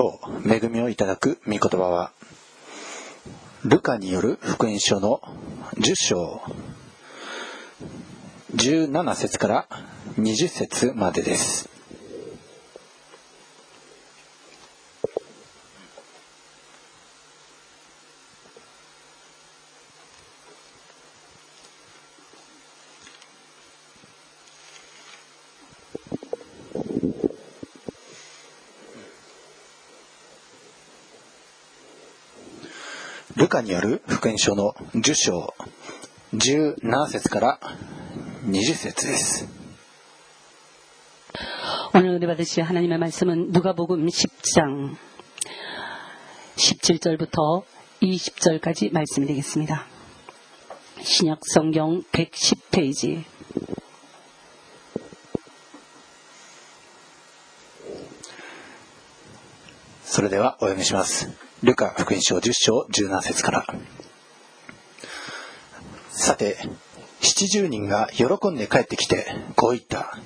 今日恵みをいただく御言葉はルカによる福音書の10章。17節から20節までです。カによる福音書の10章17節から20節です。 오늘 은혜 받으실 하나님의 말씀은 누가복음 10장 17절부터 20절까지 말씀이 되겠습니다. 신약 성경 110페이지 それではお読みします。 ルカ福音書10章17節から。さて、七十人が喜んで帰ってきて、こう言った。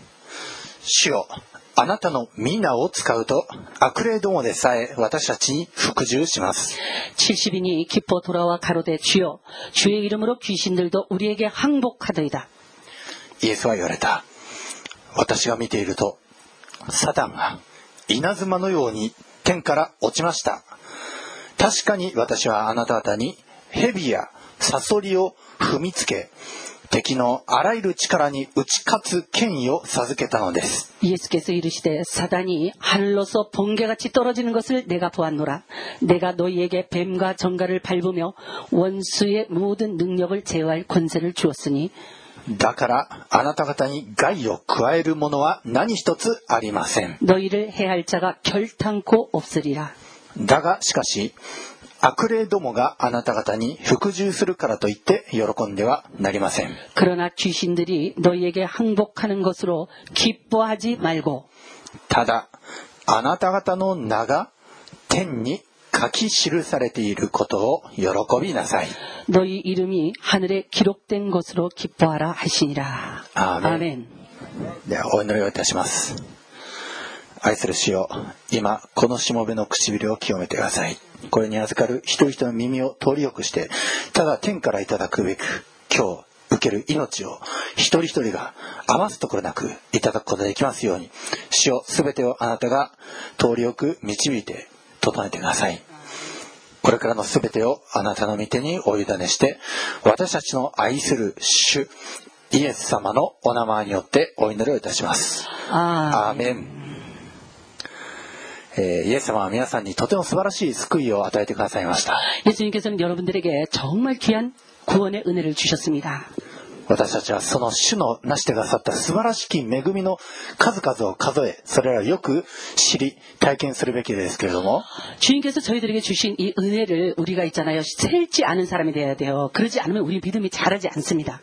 主よ、あなたの皆を使うと、悪霊どもでさえ私たちに服従します。 70인이 기뻐 돌아와 가로되 주여 주의 이름으로 귀신들도 우리에게 항복하더이다. イエスは言われた。私が見ていると、サタンが稲妻のように天から落ちました。 確かに私はあなた方に蛇やサソリを踏みつけ、敵のあらゆる力に打ち勝つ権威を授けたのです。 예수께서 이르시되 사단이 하늘로서 번개같이 떨어지는 것을 내가 보았노라. 내가 너희에게 뱀과 정갈을 밟으며 원수의 모든 능력을 제어할 권세를 주었으니 だからあなた方に害を加えるものは何一つありません。 너희를 해할 자가 결탄코 없으리라. だがしかし、悪霊どもがあなた方に服従するからといって喜んではなりません。 그러나 귀신들이 너희에게 항복하는 것으로 기뻐하지 말고 ただ、あなた方の名が天に書き記されていることを喜びなさい。 너희 이름이 하늘에 기록된 것으로 기뻐하라 하시니라. 아멘. 아멘. では、お祈りをいたします。 愛する主よ、今、このしもべの唇を清めてください。これに預かる一人一人の耳を通りよくして、ただ天からいただくべく、今日、受ける命を一人一人が余すところなくいただくことができますように、主よ、すべてをあなたが通りよく導いて整えてください。これからのすべてをあなたの御手にお委ねして、私たちの愛する主、イエス様のお名前によってお祈りをいたします。 아, アーメン。えーイエス様は皆さんにとても素晴らしい救いを与えてくださいました。 예수님께서는 여러분들에게 정말 귀한 구원의 은혜를 주셨습니다. 私たちはその主の成してくださった素晴らしき恵みの数々を数え、それらをよく知り、体験するべきですけれども、 주님께서 저희들에게 주신 이 은혜를 우리가 있잖아요. 셀지 않은 사람이 돼야 돼요. 그러지 않으면 우리 믿음이 자라지 않습니다.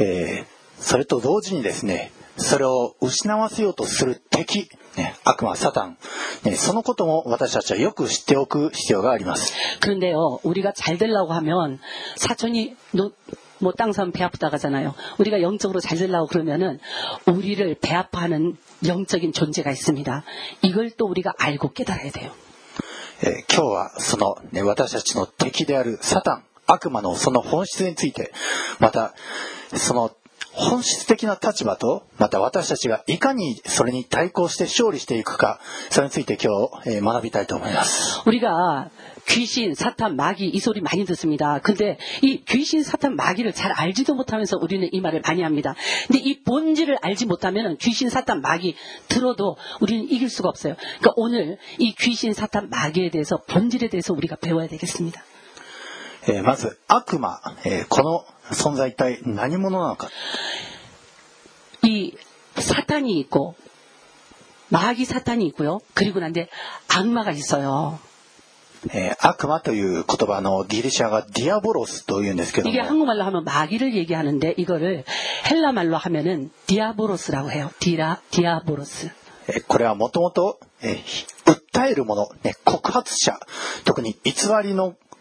えーそれと同時にですね、それを失わせようとする敵、 ね、悪魔、サタン、ね、そのことも私たちはよく知っておく必要があります。 그런데요, 우리가 잘 되려고 하면 사촌이 너, 뭐 땅선 배 아프다 가잖아요. 우리가 영적으로 잘 되려고 그러면은 우리를 배 아파하는 영적인 존재가 있습니다. 이걸 또 우리가 알고 깨달아야 돼요. えー今日はその、ね、私たちの敵であるサタン、悪魔のその本質について、また、その 本質的な立場と、また私たちがいかにそれに対抗して勝利していくか、それについて今日、えー学びたいと思います。 우리가 귀신, 사탄, 마귀 이 소리 많이 듣습니다. 근데 이 귀신, 사탄, 마귀를 잘 알지도 못하면서 우리는 이 말을 많이 합니다. 근데 이 본질을 알지 못하면 귀신, 사탄, 마귀 들어도 우리는 이길 수가 없어요. 그러니까 오늘 이 귀신, 사탄, 마귀에 대해서 본질에 대해서 우리가 배워야 되겠습니다. えーまず、悪魔、えーこの存在一体何者なのか。 이 사탄이 있고 마귀 사탄이 있고요. 그리고 난데 악마가 있어요. えー悪魔という言葉のギリシャがディアボロスというんですけども 이게 、 한국말로 하면 마귀를 얘기하는데 이거를 헬라말로 하면은 디아보로스라고 해요. 디라 디아보로스. えーこれはもともと、えーひ訴えるもの、ね、告発者、特に偽りの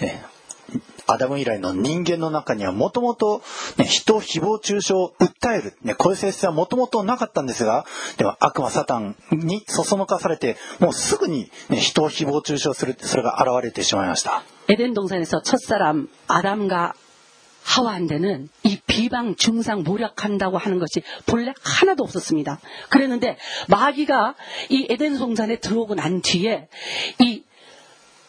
ねアダム以来の人間の中にはもともとね人を誹謗中傷を訴える、ね、こういう性質はもともとなかったんですがでは悪魔サタンにそそのかされてもうすぐに、ね、人を誹謗中傷するそれが現れてしまいました 에덴 동산에서 첫사람 아담과 하와한테는 이 비방 중상 모략한다고 하는 것이 본래 하나도 없었습니다. 그랬는데 마귀가 이 에덴 동산에 들어오고 난 뒤에 이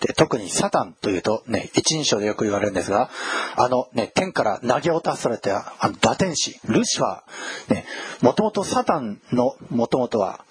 で特にサタンというと、ね、一人称でよく言われるんですがあの、ね、天から投げ落とされたあの打天使ルシファー、ね、もともとサタンのもともとは、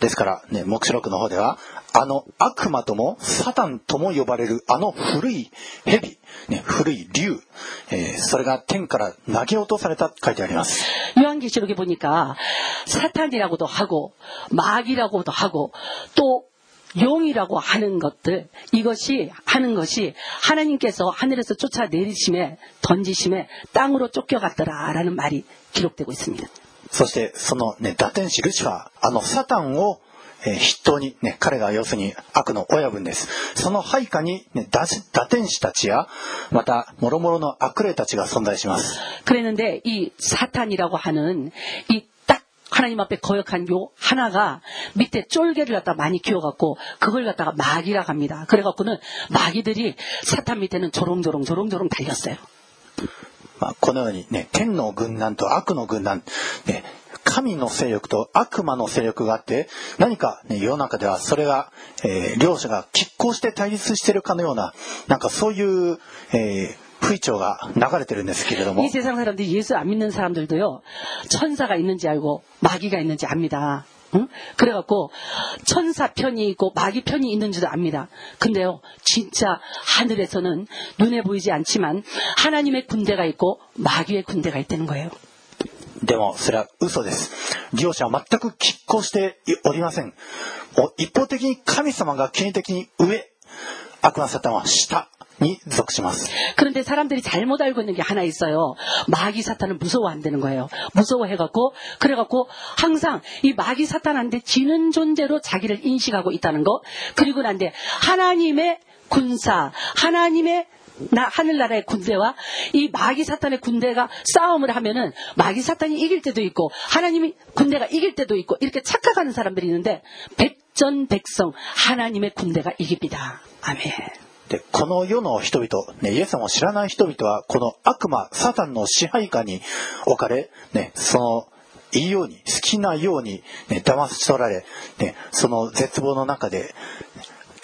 ですから、ね、黙示録の方ではあの悪魔ともサタンとも呼ばれるあの古い蛇、ね、古い竜、えーそれが天から投げ落とされたと書いてあります 요한계시록에 보니까 사탄이라고도 하고 마귀라고도 하고 또 용이라고 하는 것들 이것이 하는 것이 하나님께서 하늘에서 쫓아내리심에 던지심에 땅으로 쫓겨갔더라라는 말이 기록되고 있습니다. そしてその、ね、打天使ルシファーあのサタンを、えー筆頭に、ね、彼が要するに悪の親分ですその配下に、ね、打打天使たちやまた諸々の悪霊たちが存在します 그랬는데 이 사탄이라고 하는 이 딱 하나님 앞에 거역한 요 하나가 밑에 쫄개를 갖다 많이 키워갖고 그걸 갖다가 마귀라 합니다. 그래갖고는 마귀들이 사탄 밑에는 조롱조롱 조롱조롱 달렸어요. まあ、このようにね天の軍団と悪の軍団、ね、神の勢力と悪魔の勢力があって何か、ね、世の中ではそれが、えー両者が拮抗して対立しているかのようななんかそういう、えー風潮が流れてるんですけれども 이 세상 사람들이 예수 안 믿는 사람들도요 천사가 있는지 알고 마귀가 있는지 압니다. 응? 그래갖고 천사 편이 있고 마귀 편이 있는지도 압니다. 근데요 진짜 하늘에서는 눈에 보이지 않지만 하나님의 군대가 있고 마귀의 군대가 있다는 거예요. でもそれは嘘です両者は全く拮抗しておりませんお一方的に神様が権威的に上悪魔サタンは下 그런데 사람들이 잘못 알고 있는 게 하나 있어요. 마귀 사탄은 무서워 안 되는 거예요. 무서워해갖고 그래갖고 항상 이 마귀 사탄한테 지는 존재로 자기를 인식하고 있다는 거. 그리고 난데 하나님의 군사, 하나님의 나 하늘나라의 군대와 이 마귀 사탄의 군대가 싸움을 하면은 마귀 사탄이 이길 때도 있고 하나님이 군대가 이길 때도 있고 이렇게 착각하는 사람들이 있는데 백전백성 하나님의 군대가 이깁니다. 아멘. でこの世の人々、ね、イエス様を知らない人々はこの悪魔サタンの支配下に置かれ、ね、そのいいように好きなように、ね、騙し取られ、ね、その絶望の中で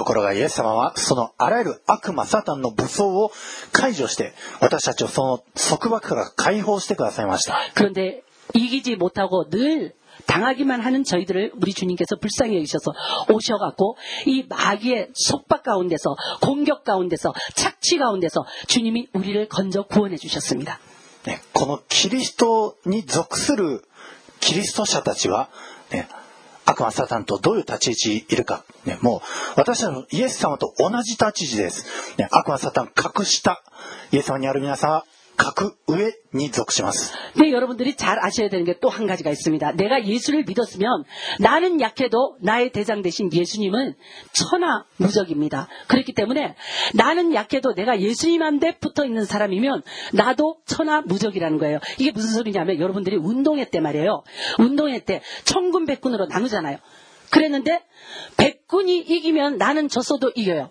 ところがイエス様はそのあらゆる悪魔サタンの武装を解除して私たちをその束縛から解放してくださいました 그런데 이기지 못하고 늘 당하기만 하는 저희들을 우리 주님께서 불쌍히 여기셔서 오셔갖고 이 마귀의 속박 가운데서 공격 가운데서 착취 가운데서 주님이 우리를 건져 구원해 주셨습니다. ね、このキリストに属するキリスト者たちは、ね、 悪魔サタンとどういう立ち位置いるか、ね、もう私たちのイエス様と同じ立ち位置です、ね、悪魔サタン隠したイエス様にある皆さん 格上に属します。 근데 여러분들이 잘 아셔야 되는 게 또 한 가지가 있습니다. 내가 예수를 믿었으면 나는 약해도 나의 대장 되신 예수님은 천하 무적입니다. 그렇기 때문에 나는 약해도 내가 예수님한테 붙어 있는 사람이면 나도 천하 무적이라는 거예요. 이게 무슨 소리냐면 여러분들이 운동회 때 말이에요. 운동회 때 천군 백군으로 나누잖아요. 그랬는데 백군이 이기면 나는 졌어도 이겨요.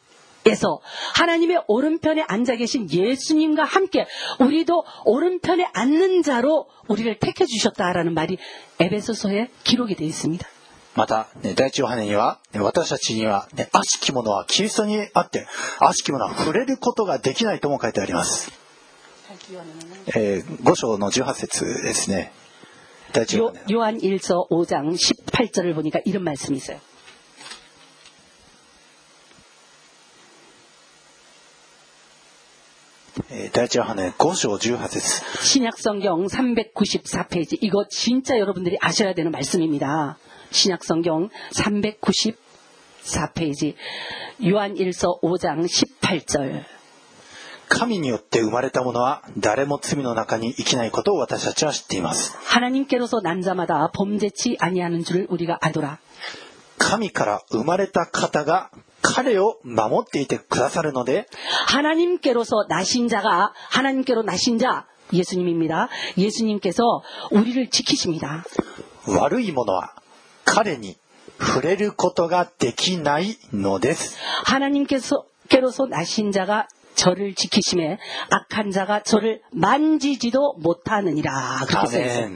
에서 하나님의 오른편에 앉아 계신 예수님과 함께 우리도 오른편에 앉는 자로 우리를 택해 주셨다라는 말이 에베소서에 기록이 되어 있습니다. また、ね、第一ヨハネには、ね私たちには、ね、悪しき者はキリストにあって、悪しき者は触れることができないとも書いてあります。えー、5章の18節ですね。第一ヨ 요, ハネ。 요한 1서 5장 18절을 보니까 이런 말씀이 있어요. 第一ヨハネ5章18節 신약성경 394페이지. 이거 진짜 여러분들이 아셔야 되는 말씀입니다. 신약성경 394페이지. 요한 1서 5장 18절. 神によって生まれた者は誰も罪の中に生きないことを私たちは知っています。 하나님께로서 난 자마다 범죄치 아니하는 줄을 우리가 아노라. 神から生まれた方が 彼を守っていてくださるので、 하나님께로서 나신 자가 하나님께로 나신 자 예수님입니다. 예수님께서 우리를 지키십니다. 悪い者は彼に触れることができないのです。 하나님께서 께로서 나신 자가 저를 지키심에 악한 자가 저를 만지지도 못하느니라. ア 그렇게 ー 써 メ 있어요.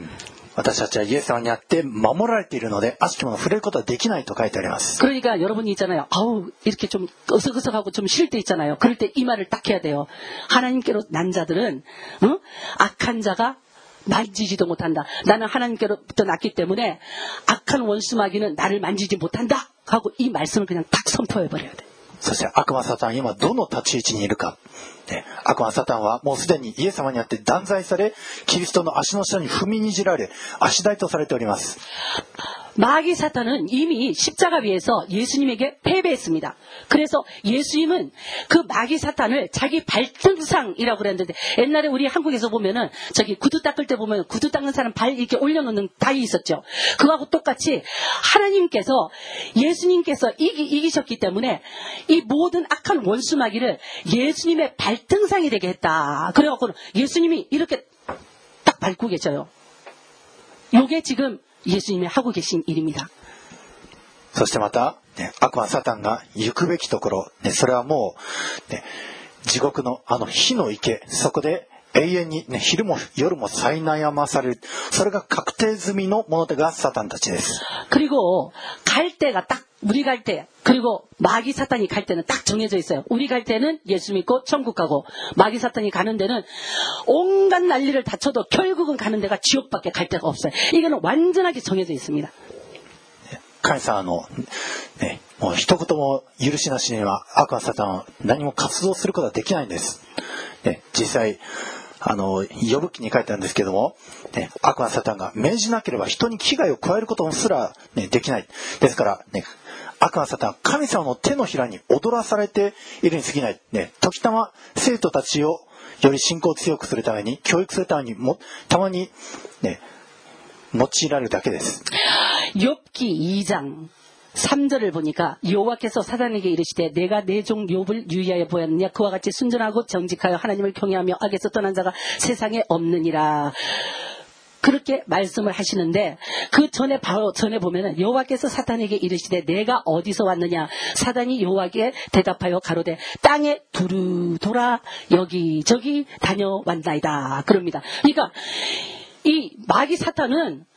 ン私たちはイエス様にあって守られているので、悪しき者を触れることはできないと書いてあります。 그러니까 여러분이 있잖아요. 아우 이렇게 좀 어석어석하고 좀 싫을 때 있잖아요. 그럴 때 이 말을 딱 해야 돼요. 하나님께로 난 자들은 어? 악한 자가 만지지도 못한다. 나는 하나님께로부터 났기 때문에 악한 원수마귀는 나를 만지지 못한다. 하고 이 말씀을 그냥 딱 선포해 버려야 돼. そして悪魔サタン今どの立ち位置にいるか。ね悪魔サタンはもうすでにイエス様にあって断罪され、キリストの足の下に踏みにじられ、足台とされております。 마귀 사탄은 이미 십자가 위에서 예수님에게 패배했습니다. 그래서 예수님은 그 마귀 사탄을 자기 발등상이라고 그랬는데 옛날에 우리 한국에서 보면은 저기 구두 닦을 때 보면 구두 닦는 사람 발 이렇게 올려놓는 다이 있었죠. 그거하고 똑같이 하나님께서 예수님께서 이기, 이기셨기 때문에 이 모든 악한 원수 마귀를 예수님의 발등상이 되게 했다. 그래갖고 예수님이 이렇게 딱 밟고 계셔요. 요게 지금 예수님이 하고 계신 일입니다. そしてまた、ね悪魔サタンが行くべきところ、ねそれはもう、ね地獄のあの火の池、そこで 永遠に、ね、昼も夜も苛まされる。それが確定済みのものがサタンたちです。 그리고 갈 때가 딱 우리 갈 때, 그리고 마귀 사탄이 갈 때는 딱 정해져 있어요. 우리 갈 때는 예수 믿고 천국 가고, 마귀 사탄이 가는 데는 온갖 난리를 다쳐도 결국은 가는 데가 지옥밖에 갈 데가 없어요. 이거는 완전하게 정해져 있습니다. 神様の、ね、もう一言も許しなしには悪魔サタンは何も活動することはできないんです。ね、実際、 あの、呼ぶ記に書いてあるんですけども、ね、悪魔サタンが命じなければ人に危害を加えることもすら、ね、できない。ですから、ね、悪魔サタンは神様の手のひらに踊らされているに過ぎない。ね、時たま生徒たちをより信仰を強くするために、教育するためにも、たまに、ね、用いられるだけです。 욥기 2장 3절을 보니까 여호와께서 사단에게 이르시되 내가 내 종 욥을 유의하여 보았느냐? 그와 같이 순전하고 정직하여 하나님을 경외하며 악에서 떠난 자가 세상에 없느니라. 그렇게 말씀을 하시는데 그 전에 바로 전에 보면은 여호와께서 사탄에게 이르시되 내가 어디서 왔느냐? 사단이 여호와께 대답하여 가로되 땅에 두루 돌아 여기 저기 다녀왔나이다. 그럽니다. 그러니까 이 마귀 사탄은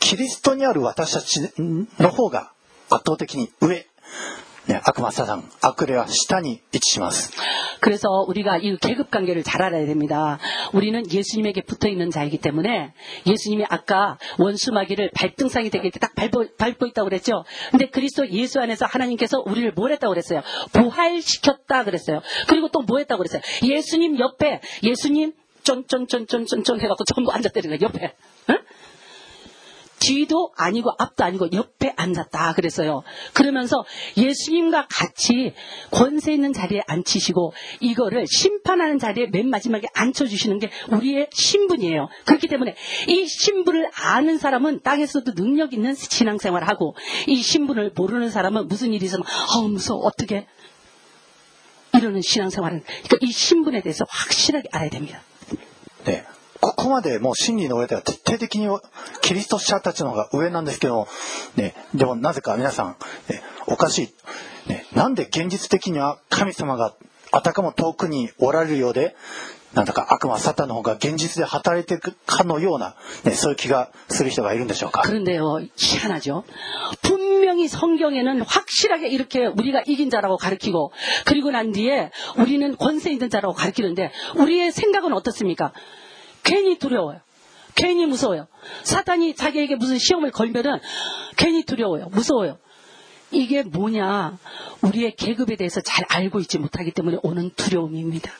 キリストにある私たちの方が圧倒的に上、네 악마 사상, 악그레와 시탄이 위치시마스. 그래서 우리가 이 계급 관계를 잘 알아야 됩니다. 우리는 예수님에게 붙어 있는 자이기 때문에 예수님이 아까 원수 마귀를 발등상이 되게 딱 밟고, 밟고 있다고 그랬죠. 근데 그리스도 예수 안에서 하나님께서 우리를 뭘 했다고 그랬어요? 부활시켰다 그랬어요. 그리고 또 뭐 했다고 그랬어요? 예수님 옆에 예수님 쫀쫀쫀쫀쫀쫀 해갖고 전부 앉았다는 거예요. 옆에. 응? 뒤도 아니고 앞도 아니고 옆에 앉았다 그랬어요. 그러면서 예수님과 같이 권세 있는 자리에 앉히시고 이거를 심판하는 자리에 맨 마지막에 앉혀주시는 게 우리의 신분이에요. 그렇기 때문에 이 신분을 아는 사람은 땅에서도 능력 있는 신앙생활을 하고 이 신분을 모르는 사람은 무슨 일이 있으면 어 무서워 어떻게 이러는 신앙생활은 그러니까 이 신분에 대해서 확실하게 알아야 됩니다. 네. ここまでもう真理の上では徹 底的にキリスト者たちの方が上なんですけども、ね、でもなぜか皆さん、ね、おかしい、ね、なんで現実的には神様があたかも遠くにおられるようで、なんだか悪魔サタンの方が現実で働いていくかのような、ね、そういう気がする人がいるんでしょうか。그런데요희한하죠분명히성경에는확실하게이렇게우리가이긴자라고가르치고그리고난뒤에우리는권세있는자라고가르치는데우리의생각은어떻습니까 괜히 두려워요. 괜히 무서워요. 사탄이 자기에게 무슨 시험을 걸면은 괜히 두려워요. 무서워요. 이게 뭐냐? 우리의 계급에 대해서 잘 알고 있지 못하기 때문에 오는 두려움입니다.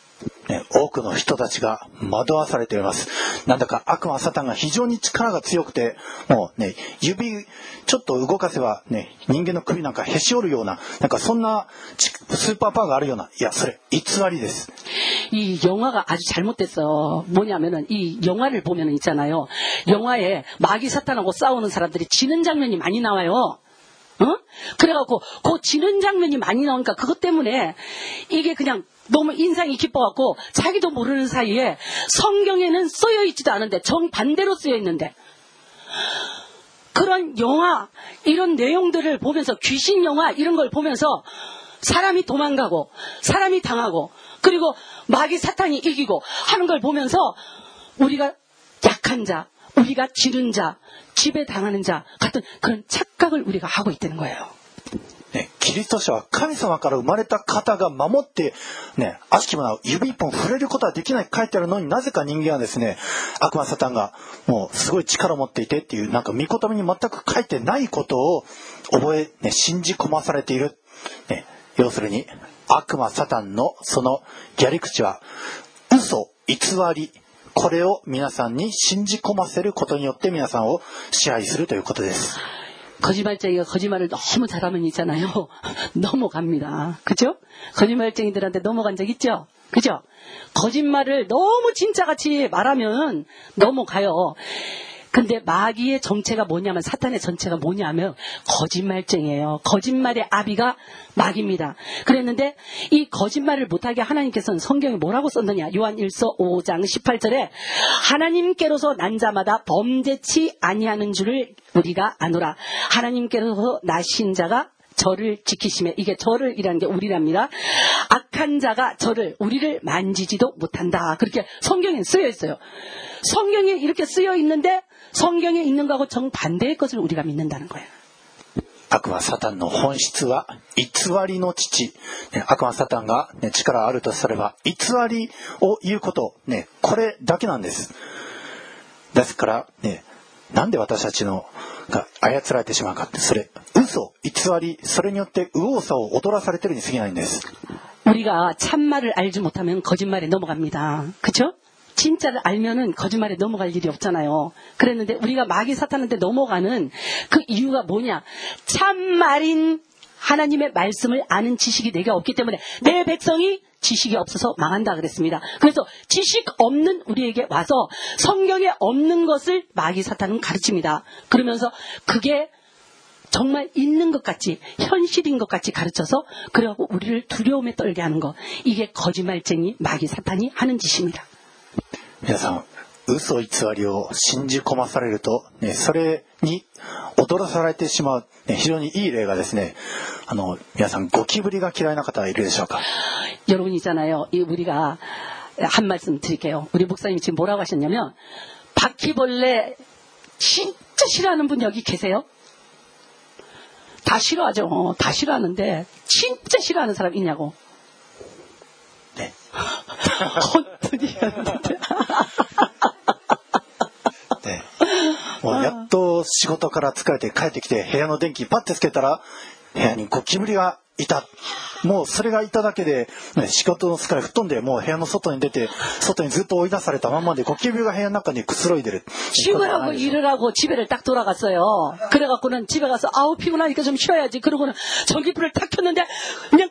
ね、多くの人たちが惑わされています。なんだか悪魔サタンが非常に力が強くて、もうね、指ちょっと動かせばね、人間の首なんかへし折るような、なんかそんなスーパーパワーがあるような、いや、それ偽りです。이영화가아주잘못됐어뭐냐면은이영화를보면있잖아요영화에마귀사탄하고싸우는사람들이지는장면이많이나와요 어? 그래갖고 그 지는 장면이 많이 나오니까 그것 때문에 이게 그냥 너무 인상이 깊어갖고 자기도 모르는 사이에 성경에는 쓰여 있지도 않은데 정반대로 쓰여 있는데 그런 영화 이런 내용들을 보면서 귀신 영화 이런 걸 보면서 사람이 도망가고 사람이 당하고 그리고 마귀 사탄이 이기고 하는 걸 보면서 우리가 약한 자 우리가 지른 자 지배 당하는 자 같은 그런 착각을 우리가 하고 있다는 거예요. ね、キリスト者は神様から生まれた方が守って、ね、悪しき者は指一本触れることはできない書いてあるのになぜか人間はですね、悪魔サタンがもうすごい力を持っていてっていう、なんか御言葉に全く書いてないことを覚え、ね、信じ込まされている。ね、要するに、悪魔サタンのそのやり口は、嘘、偽り、 これを皆さんに信じ込ませることによって皆さんを支配するということです。 거짓말쟁이가 거짓말을 너무 잘하면 있잖아요. 넘어갑니다. 그죠? 거짓말쟁이들한테 넘어간 적 있죠? 그죠? 거짓말을 너무 진짜같이 말하면 넘어가요. 근데 마귀의 정체가 뭐냐면 사탄의 정체가 뭐냐면 거짓말쟁이에요. 거짓말의 아비가 마귀입니다. 그랬는데 이 거짓말을 못하게 하나님께서는 성경에 뭐라고 썼느냐? 요한 1서 5장 18절에 하나님께로서 난 자마다 범죄치 아니하는 줄을 우리가 아노라. 하나님께로서 나신 자가 저를 지키심에 이게 저를이라는 게 우리랍니다. 악한 자가 저를 우리를 만지지도 못한다. 그렇게 성경에 쓰여 있어요. 성경에 이렇게 쓰여 있는데 성경에 있는 거하고 정반대의 것을 우리가 믿는다는 거예요. 悪魔サタンの本質は偽りの父、ね、悪魔サタンが、ね、力あるとすれば偽りを言うこと、ね、これだけなんです。ですからね、なんで私たちのが操られてしまうかって、それ、嘘、偽り、それによって右往左往踊らされてるに過ぎないんです。우리가참말을알지못하면거짓말에넘어갑니다그죠 진짜를 알면은 거짓말에 넘어갈 일이 없잖아요 그랬는데 우리가 마귀 사탄한테 넘어가는 그 이유가 뭐냐 참말인 하나님의 말씀을 아는 지식이내게없기 때문에 내 백성이 지식이 없어서 망한다 그랬습니다 그래서 지식 없는 우리에게 와서 성경에 없는 것을 마귀 사탄은 가르칩니다 그러면서 그게 정말 있는 것 같이 현실인 것 같이 가르쳐서 그래갖고 우리를 두려움에 떨게 하는 것. 이게 거짓말쟁이 마귀 사탄이 하는 짓입니다. 皆さん嘘偽りを信じ込まされると、ね、それに 踊らされてしまう、ね、非常にいい例がですね、あの、皆さんゴキブリが嫌いな方はいるでしょうか 여러분 있잖아요. 이 우리가 한 말씀 드릴게요. 우리 목사님이 지금 뭐라고 하셨냐면 바퀴벌레 진짜 싫어하는 분 여기 계세요? 다 싫어하죠. 어, 다 싫어하는데 진짜 싫어하는 사람 있냐고. 네. 헌터니 했는데. ね、もうやっと仕事から疲れて帰ってきて部屋の電気パッてつけたら部屋にゴキブリがいた。もうそれがいただけで、ね、仕事の疲れ吹っ飛んでもう部屋の外に出て外にずっと追い出されたままでゴキブリが部屋の中にくつろいでる。 쉬으라고 일을 하고 집에를 딱 돌아갔어요. 그래갖고는 집에 가서 아우 피곤하니까 좀 쉬어야지. 그러고는 전기불을 탁 켰는데 그냥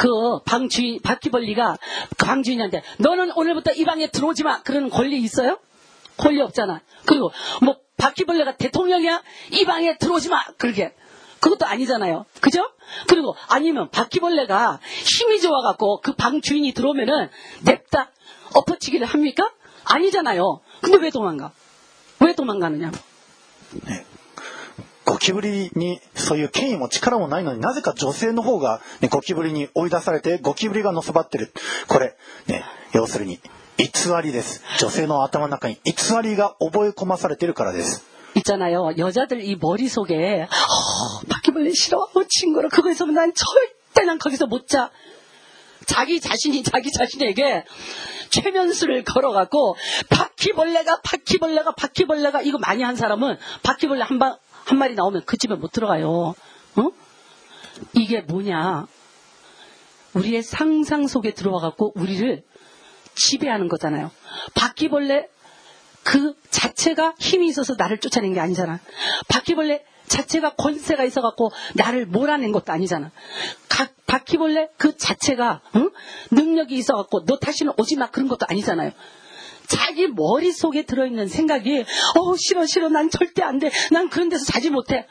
그 방주인 바퀴벌리가 그 방주인한테 너는 오늘부터 이 방에 들어오지 마 그러는 권리 있어요? 권리 없잖아. 그리고 뭐 바퀴벌레가 대통령이야 이 방에 들어오지 마 그렇게 그것도 아니잖아요. 그죠? 그리고 아니면 바퀴벌레가 힘이 좋아갖고 그 방 주인이 들어오면은 냅다 엎어치기를 합니까? 아니잖아요. 근데 왜 도망가? 왜 도망가느냐? ゴキブリにそういう権威も力もないのになぜか女性の方が、ね、ゴキブリに追い出されてゴキブリがのさばってる。これ、ね、要するに偽りです。女性の頭の中に偽りが覚え込まされてるからです。 있잖아요. 여자들 이 머릿속에 어, 바퀴벌레 싫어. 어, 친구로 그거 있으면 난 절대 난 거기서 못 자. 자기 자신이 자기 자신에게 최면수를 걸어갖고 바퀴벌레가 바퀴벌레가 바퀴벌레가 이거 많이 한 사람은 바퀴벌레 한, 방, 한 마리 나오면 그 집에 못 들어가요. 어? 이게 뭐냐. 우리의 상상 속에 들어와 갖고 우리를 지배하는 거잖아요. 바퀴벌레 그 자체가 힘이 있어서 나를 쫓아낸 게 아니잖아. 바퀴벌레 자체가 권세가 있어갖고 나를 몰아낸 것도 아니잖아. 각 바퀴벌레 그 자체가 응? 능력이 있어갖고 너 다시는 오지 마 그런 것도 아니잖아요. 자기 머릿속에 들어있는 생각이 어 싫어 싫어 난 절대 안 돼. 난 그런 데서 자지 못해.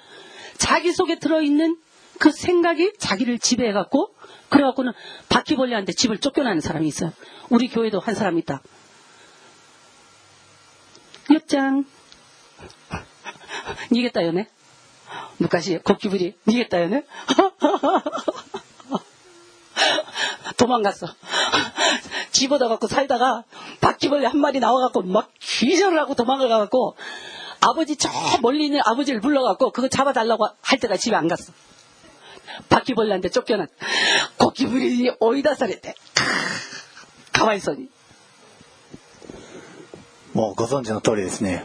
자기 속에 들어있는 그 생각이 자기를 지배해갖고 그래갖고는 바퀴벌레한테 집을 쫓겨나는 사람이 있어요. 우리 교회도 한 사람 있다. 6장.逃げたよね昔、ゴキブリ、逃げたよね 도망갔어. 집어다 갖고 살다가 바퀴벌레 한 마리 나와갖고 막 기절을 하고 도망을 가갖고 아버지 저 멀리 있는 아버지를 불러갖고 그거 잡아달라고 할 때가 집에 안 갔어. 바퀴벌레한테 쫓겨난 고기부리 오이다 살했대. 가만있어니. もうご存知の通りですね。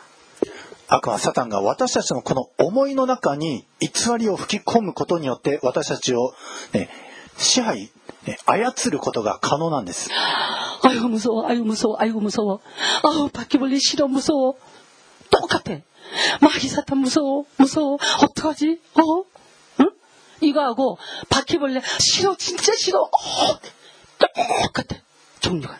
悪魔サタンが私たちのこの思いの中に偽りを吹き込むことによって私たちを、ね、支配、ね、操ることが可能なんです。 아유 무서워, 아유 무서워, 아유 무서워. 아우 바퀴벌레 싫어 무서워. 똑같아. 마귀 사탄 무서워, 무서워. 어떡하지? 어? 응? 이거하고 바퀴벌레 싫어, 진짜 싫어. 어, 똑같아. 종류가.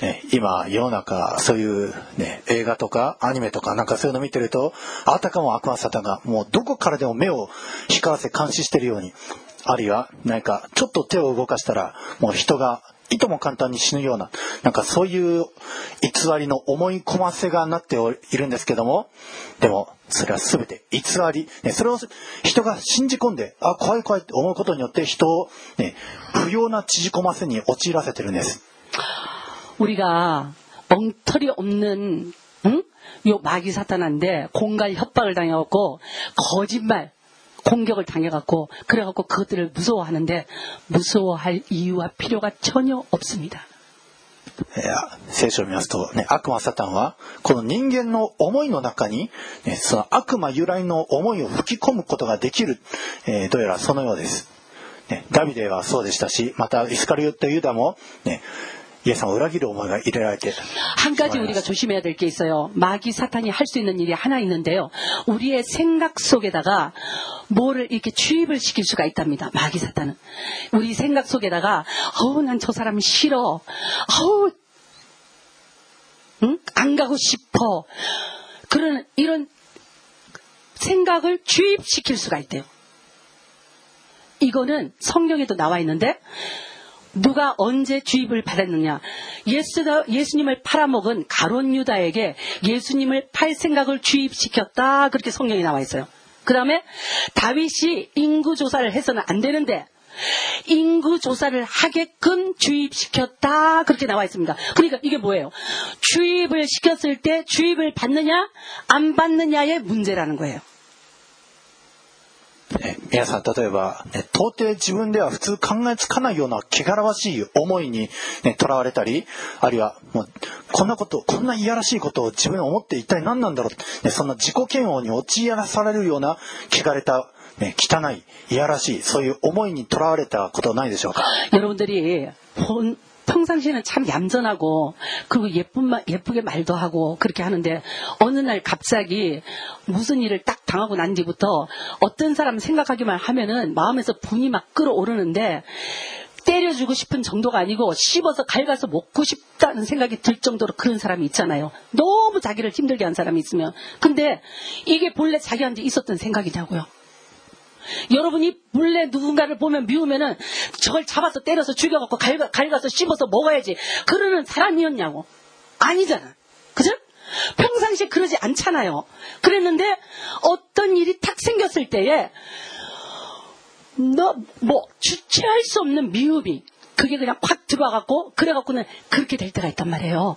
ね、今世の中そういう、ね、映画とかアニメとかなんかそういうの見てるとあたかも悪魔サタンがもうどこからでも目を光らせ監視してるようにあるいは何かちょっと手を動かしたらもう人がいとも簡単に死ぬようななんかそういう偽りの思い込ませがなっているんですけどもでもそれは全て偽り、ね、それを人が信じ込んであ怖い怖いって思うことによって人を、ね、不要な縮こませに陥らせてるんです。 우리가 엉터리 없는 응? 요 마귀 사탄한테 공갈 협박을 당해갖고 거짓말 공격을 당해갖고 그래갖고 그것들을 무서워하는데 무서워할 이유와 필요가 전혀 없습니다. いや聖書を見ますと、ね、悪魔サタンはこの人間の思いの中に、ね、その悪魔由来の思いを吹き込むことができる、えーどうやらそのようです、ね、ダビデはそうでしたしまたイスカリオットユダも、ね、 한 가지 우리가 조심해야 될 게 있어요. 마귀 사탄이 할 수 있는 일이 하나 있는데요. 우리의 생각 속에다가 뭐를 이렇게 주입을 시킬 수가 있답니다. 마귀 사탄은 우리 생각 속에다가 어우 난 저 사람 싫어. 어우 응? 안 가고 싶어. 그런 이런 생각을 주입시킬 수가 있대요. 이거는 성경에도 나와 있는데 누가 언제 주입을 받았느냐? 예수, 예수님을 팔아먹은 가론 유다에게 예수님을 팔 생각을 주입시켰다. 그렇게 성경에 나와 있어요. 그 다음에 다윗이 인구 조사를 해서는 안 되는데 인구 조사를 하게끔 주입시켰다. 그렇게 나와 있습니다. 그러니까 이게 뭐예요? 주입을 시켰을 때 주입을 받느냐, 안 받느냐의 문제라는 거예요. ね皆さん例えば、ね、到底自分では普通考えつかないような汚らわしい思いにねとらわれたりあるいはもうこんなことこんないやらしいことを自分は思って一体何なんだろう、ね、そんな自己嫌悪に陥らされるような汚れた、ね、汚いいやらしいそういう思いにとらわれたことはないでしょうか 여러분들이 본- 평상시에는 참 얌전하고 그리고 예쁜 말, 예쁘게 말도 하고 그렇게 하는데 어느 날 갑자기 무슨 일을 딱 당하고 난 뒤부터 어떤 사람 생각하기만 하면은 마음에서 분이 막 끓어오르는데 때려주고 싶은 정도가 아니고 씹어서 갈가서 먹고 싶다는 생각이 들 정도로 그런 사람이 있잖아요. 너무 자기를 힘들게 한 사람이 있으면. 근데 이게 본래 자기한테 있었던 생각이냐고요. 여러분이 몰래 누군가를 보면 미우면은 저걸 잡아서 때려서 죽여갖고 갈가, 갈가서 씹어서 먹어야지. 그러는 사람이었냐고. 아니잖아. 그죠? 평상시에 그러지 않잖아요. 그랬는데 어떤 일이 탁 생겼을 때에 너 뭐 주체할 수 없는 미움이 그게 그냥 팍 들어와갖고 그래갖고는 그렇게 될 때가 있단 말이에요.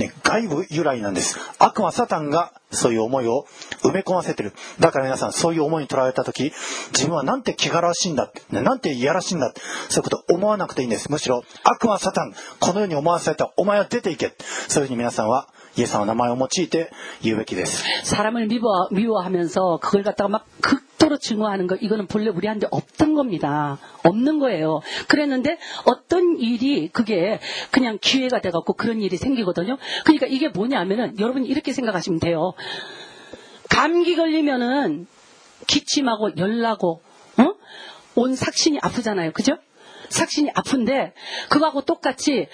ね、外部由来なんです。悪魔サタンがそういう思いを埋め込ませてる。だから皆さんそういう思いにとらわれた時自分はなんて汚らしいんだ、ね、なんていやらしいんだそういうこと思わなくていいんです。むしろ悪魔サタンこのように思わされたお前は出ていけそういうふうに皆さんは イエス様の名前を用いて言うべきです 사람을 미워, 미워하면서 그걸 갖다가 막 극도로 증오하는 거, 이거는 본래 우리한테 없던 겁니다. 없는 거예요. 그랬는데 어떤 일이 그게 그냥 기회가 돼갖고 그런 일이 생기거든요. 그러니까 이게 뭐냐면은 여러분 이렇게 생각하시면 돼요. 감기 걸리면은 기침하고 열나고, 어? 온 삭신이 아프잖아요. 그죠? 삭신이 아픈데 그거하고 똑같이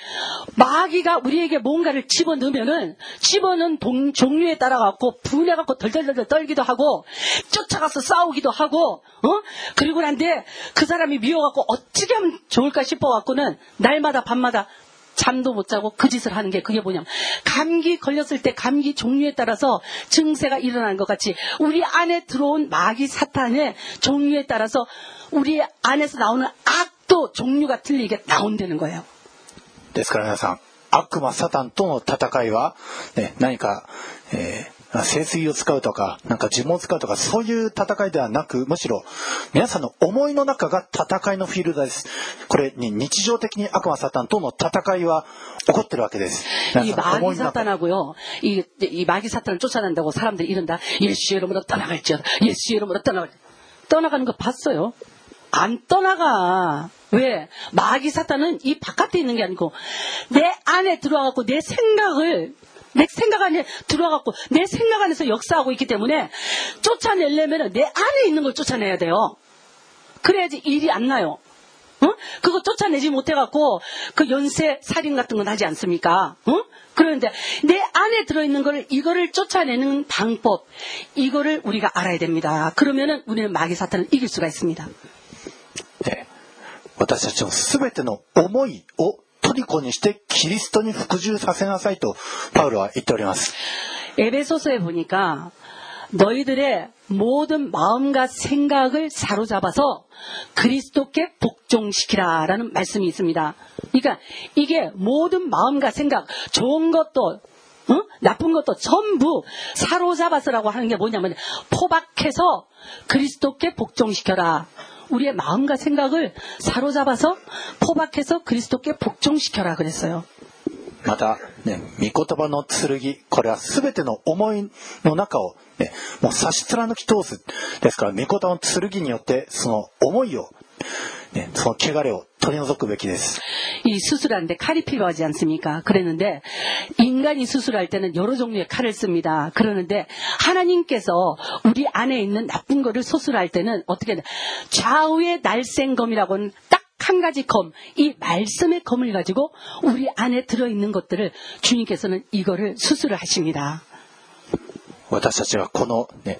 마귀가 우리에게 뭔가를 집어넣으면은 집어넣은 동- 종류에 따라 갖고 분해갖고 덜덜덜 떨기도 하고 쫓아가서 싸우기도 하고 어? 그리고 난데 그 사람이 미워갖고 어떻게 하면 좋을까 싶어갖고는 날마다 밤마다 잠도 못 자고 그 짓을 하는 게 그게 뭐냐면 감기 걸렸을 때 감기 종류에 따라서 증세가 일어나는 것 같이 우리 안에 들어온 마귀 사탄의 종류에 따라서 우리 안에서 나오는 악 도 종류가 틀리게 나온다는 거예요. ですから皆さん悪魔サタンとの戦いは、ね、何か、えー聖水を使うとかなんか呪文を使うとかそういう戦いではなくむしろ皆さんの思いの中が戦いのフィールドですこれに日常的に悪魔サタンとの戦いは起こってるわけです 이 皆さんの思 마귀 いの中 사탄하고요. 이, 이 마귀 사탄을 쫓아낸다고 사람들이 이런다. 예수의 이름으로 떠나갈지어다. 예수의 이름으로 떠나갈 떠나가는 거 봤어요. 안 떠나가. 왜? 마귀 사탄은 이 바깥에 있는 게 아니고 내 안에 들어와갖고 내 생각을 내 생각 안에 들어와갖고 내 생각 안에서 역사하고 있기 때문에 쫓아내려면 내 안에 있는 걸 쫓아내야 돼요. 그래야지 일이 안 나요. 어? 그거 쫓아내지 못해갖고 그 연쇄 살인 같은 건 하지 않습니까? 어? 그런데 내 안에 들어있는 거를 이거를 쫓아내는 방법 이거를 우리가 알아야 됩니다. 그러면은 우리는 마귀 사탄을 이길 수가 있습니다. 私たちの全ての思いを虜にしてキリストに服従させなさいとパウロは言っております 에베소서에 보니까 너희들의 모든 마음과 생각을 사로잡아서 그리스도께 복종시키라라는 말씀이 있습니다. 그러니까 이게 모든 마음과 생각, 좋은 것도 어? 나쁜 것도 전부 사로잡아서라고 하는 게 뭐냐면 포박해서 그리스도께 복종시켜라. 우리의 마음과 생각을 사로잡아서 포박해서 그리스도께 복종시켜라 그랬어요. また、ね、御言葉の剣、これは全ての思いの中を、ね、もう差し貫き通す。ですから、御言葉の剣によって、その思いを、 ね、その汚れを取り除くべきです。 이 수술하는데 칼이 필요하지 않습니까? 그랬는데 인간이 수술할 때는 여러 종류의 칼을 씁니다. 그러는데 하나님께서 우리 안에 있는 나쁜 거를 수술할 때는 어떻게 해야 돼? 좌우의 날쌘검이라고는 딱 한 가지 검, 이 말씀의 검을 가지고 우리 안에 들어있는 것들을 주님께서는 이거를 수술을 하십니다. 私たちはこの、ね、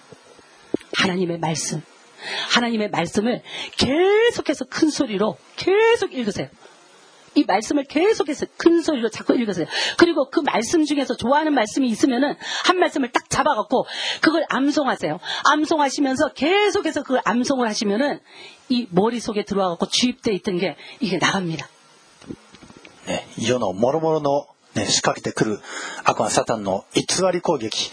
하나님의 말씀. 하나님의 말씀을 계속해서 큰 소리로 계속 읽으세요. 이 말씀을 계속해서 큰 소리로 자꾸 읽으세요. 그리고 그 말씀 중에서 좋아하는 말씀이 있으면은 한 말씀을 딱 잡아갖고 그걸 암송하세요. 암송하시면서 계속해서 그 암송을 하시면은 이 머릿속에 들어와갖고 주입돼 있던 게 이게 나갑니다. ね、世の諸々の、ね、仕掛けてくる悪魔サタンの偽り攻撃、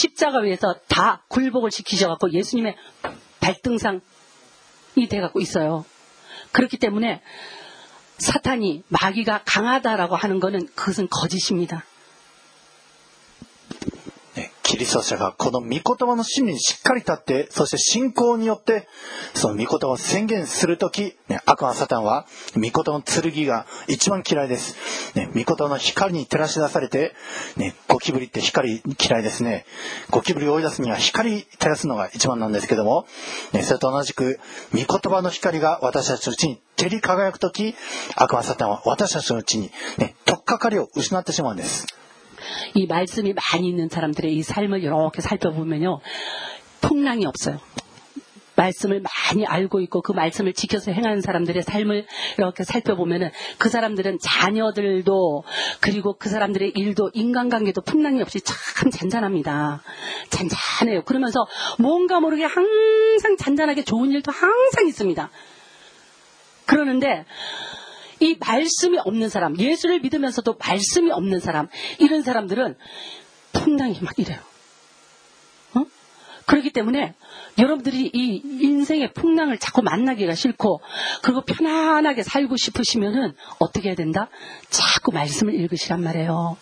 십자가 위에서 다 굴복을 시키셔갖고 예수님의 발등상이 돼갖고 있어요. 그렇기 때문에 사탄이 마귀가 강하다라고 하는 것은 그것은 거짓입니다. キリスト者がこの御言葉の真理にしっかり立って、そして信仰によって、その御言葉を宣言するとき、ね、悪魔サタンは、御言葉の剣が一番嫌いです。ね、御言葉の光に照らし出されて、ね、ゴキブリって光嫌いですね。ゴキブリを追い出すには光照らすのが一番なんですけども、ね、それと同じく、御言葉の光が私たちのうちに照り輝くとき、悪魔サタンは私たちのうちに、ね、取っかかりを失ってしまうんです。 이 말씀이 많이 있는 사람들의 이 삶을 이렇게 살펴보면요. 풍랑이 없어요. 말씀을 많이 알고 있고 그 말씀을 지켜서 행하는 사람들의 삶을 이렇게 살펴보면은 그 사람들은 자녀들도 그리고 그 사람들의 일도 인간관계도 풍랑이 없이 참 잔잔합니다. 잔잔해요. 그러면서 뭔가 모르게 항상 잔잔하게 좋은 일도 항상 있습니다. 그러는데 이 말씀이 없는 사람, 예수를 믿으면서도 말씀이 없는 사람, 이런 사람들은 풍랑이 막 이래요. 어? 그렇기 때문에 여러분들이 이 인생의 풍랑을 자꾸 만나기가 싫고, 그리고 편안하게 살고 싶으시면은 어떻게 해야 된다? 자꾸 말씀을 읽으시란 말이에요.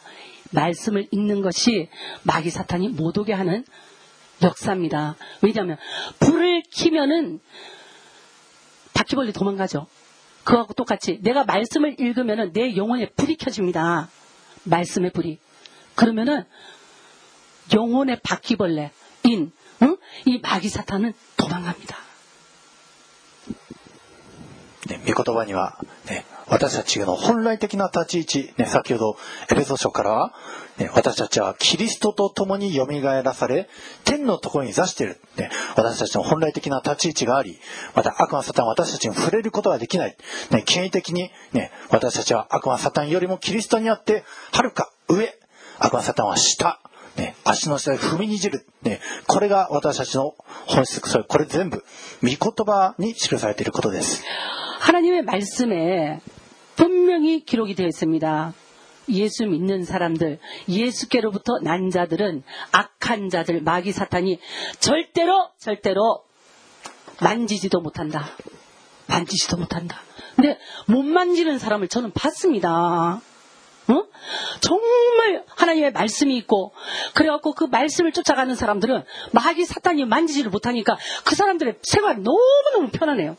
말씀을 읽는 것이 마귀 사탄이 못 오게 하는 역사입니다. 왜냐하면 불을 키면은 바퀴벌레 도망가죠. 그하고 똑같이 내가 말씀을 읽으면 내 영혼에 불이 켜집니다. 말씀의 불이. 그러면은 영혼의 바퀴벌레, 인, 응? 이 마귀 사탄은 도망갑니다. 네, 미코도바니와 네, 私たちの本来的な立ち位置、ね、先ほどエペソ書からは、ね、私たちはキリストと共に蘇らされ、天のところに座している、ね。私たちの本来的な立ち位置があり、また悪魔サタンは私たちに触れることができない。ね、権威的に、ね、私たちは悪魔サタンよりもキリストにあって、はるか上、悪魔サタンは下、ね、足の下で踏みにじる。ね、これが私たちの本質、それ、これ全部、御言葉に記されていることです。 하나님의 말씀에 분명히 기록이 되어 있습니다. 예수 믿는 사람들, 예수께로부터 난 자들은 악한 자들, 마귀 사탄이 절대로, 절대로 만지지도 못한다. 만지지도 못한다. 근데 못 만지는 사람을 저는 봤습니다. 어? 정말 하나님의 말씀이 있고 그래갖고 그 말씀을 쫓아가는 사람들은 마귀 사탄이 만지지를 못하니까 그 사람들의 생활이 너무너무 편하네요.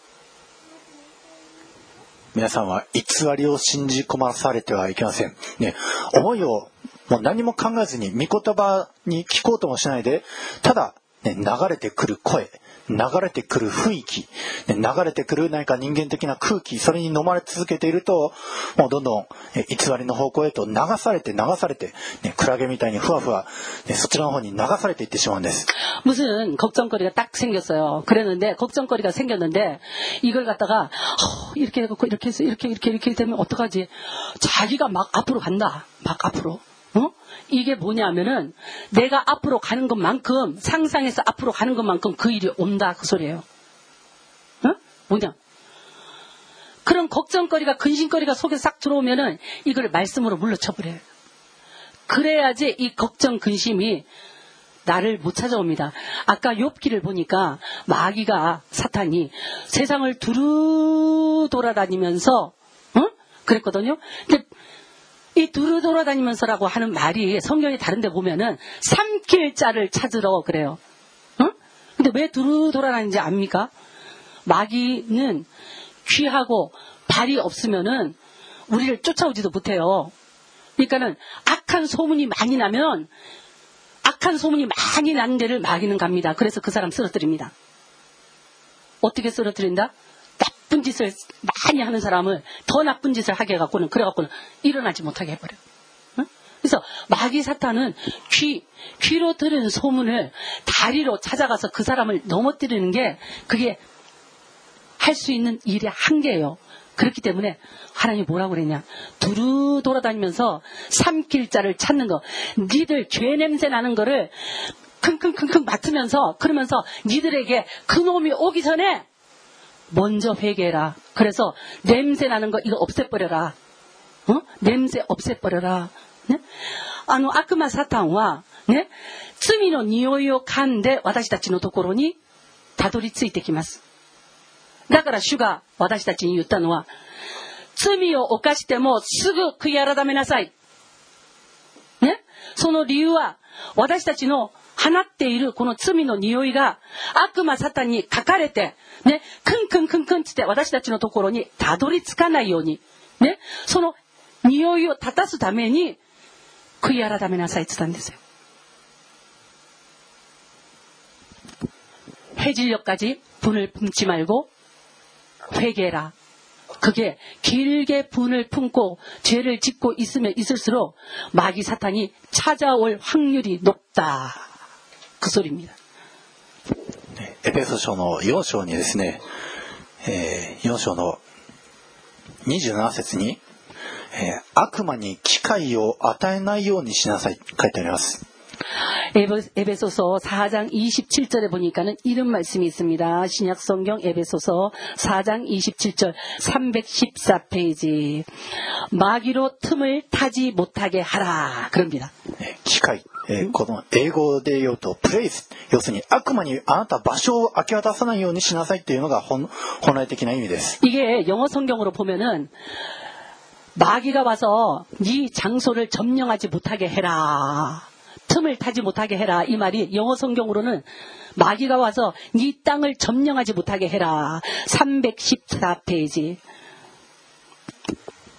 皆さんは偽りを信じ込まされてはいけません。ね、思いをもう何も考えずに、御言葉に聞こうともしないで、ただ、ね、流れてくる声、流れてくる雰囲気、ね、流れてくる何か人間的な空気、それに飲まれ続けていると、もうどんどんえ偽りの方向へと流されて流されて、ね、クラゲみたいにふわふわ、ね、そちらの方に流されていってしまうんです。 무슨 걱정거리가 딱 생겼어요. 그랬는데 걱정거리가 생겼는데 이걸 갖다가 어, 이렇게 해갖고 이렇게 해서 이렇게 이렇게 이렇게 되면 어떡하지? 자기가 막 앞으로 간다. 막 앞으로. 어? 이게 뭐냐면은 내가 앞으로 가는 것만큼 상상해서 앞으로 가는 것만큼 그 일이 온다 그 소리예요. 어? 뭐냐? 그런 걱정거리가 근심거리가 속에 싹 들어오면은 이걸 말씀으로 물러쳐버려요. 그래야지 이 걱정 근심이 나를 못 찾아옵니다. 아까 욥기를 보니까 마귀가 사탄이 세상을 두루 돌아다니면서 어? 그랬거든요. 근데 이 두루 돌아다니면서라고 하는 말이 성경에 다른데 보면은 삼킬 자를 찾으러 그래요. 어? 근데 왜 두루 돌아다니는지 압니까? 마귀는 귀하고 발이 없으면은 우리를 쫓아오지도 못해요. 그러니까는 악한 소문이 많이 나면 악한 소문이 많이 나는 데를 마귀는 갑니다. 그래서 그 사람 쓰러뜨립니다. 어떻게 쓰러뜨린다? 나쁜 짓을 많이 하는 사람을 더 나쁜 짓을 하게 해갖고는 그래갖고는 일어나지 못하게 해버려요. 응? 그래서 마귀 사탄은 귀 귀로 들은 소문을 다리로 찾아가서 그 사람을 넘어뜨리는 게 그게 할 수 있는 일의 한계예요. 그렇기 때문에 하나님이 뭐라고 그랬냐. 두루 돌아다니면서 삼킬 자를 찾는 거. 니들 죄 냄새 나는 거를 킁킁킁킁 맡으면서 그러면서 니들에게 그 놈이 오기 전에 먼저 회개해라. 그래서 냄새 나는 거 이거 없애버려라. 어? 냄새 없애버려라. 네? あの悪魔サタンは、ね、罪の匂いを噛んで私たちのところにたどり着いてきます。だから主が私たちに言ったのは、罪を犯してもすぐ悔い改めなさい。ね。その理由は、私たちの 放っているこの罪の匂いが悪魔サタンに書かれて、ね、クンクンクンクンつって私たちのところにたどり着かないように、ね、その匂いを立たすために悔い改めなさいって言ったんですよ。 해질녘까지 분을 품지 말고 회개라. 그게 길게 분을 품고 죄를 짓고 있으면 있을수록 마귀 사탄이 찾아올 확률이 높다. エペソ書の4章にですね、え、4章の27節に、え、悪魔に機会を与えないようにしなさい書いてあります。エベ,エソ書4章27절에보니까는の런말씀이있습니 다. 신약성경エ베ソ서4장27절314페이 지. 마귀로틈을타지못하게하 라. 그럽니 다. 기 えーこの英語で言うとプレイス要するに悪魔にあなた場所を明け渡さないようにしなさいっていうのが本本来的な意味です 이게 영어 성경으로 보면은 마귀가 와서 네 장소를 점령하지 못하게 해라. 틈을 타지 못하게 해라. 이 말이 영어 성경으로는 마귀가 와서 네 땅을 점령하지 못하게 해라. 314페이지.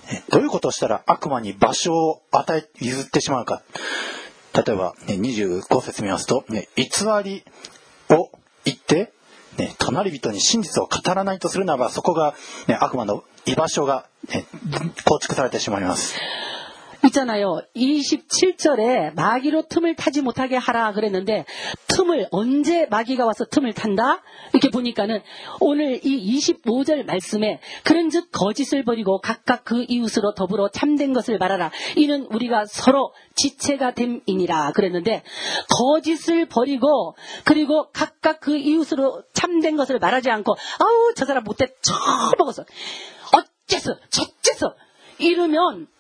えーどういうことをしたら悪魔に場所を与え譲ってしまうか 例えば、ね、25節見ますと、ね、偽りを言って、ね、隣人に真実を語らないとするならばそこが、ね、悪魔の居場所が、ね、構築されてしまいます。 있잖아요. 27절에 마귀로 틈을 타지 못하게 하라 그랬는데 틈을 언제 마귀가 와서 틈을 탄다? 이렇게 보니까는 오늘 이 25절 말씀에 그런즉 거짓을 버리고 각각 그 이웃으로 더불어 참된 것을 말하라. 이는 우리가 서로 지체가 됨이니라 그랬는데 거짓을 버리고 그리고 각각 그 이웃으로 참된 것을 말하지 않고 아우 저 사람 못돼 처먹었어. 어째서 저째서 이러면 어?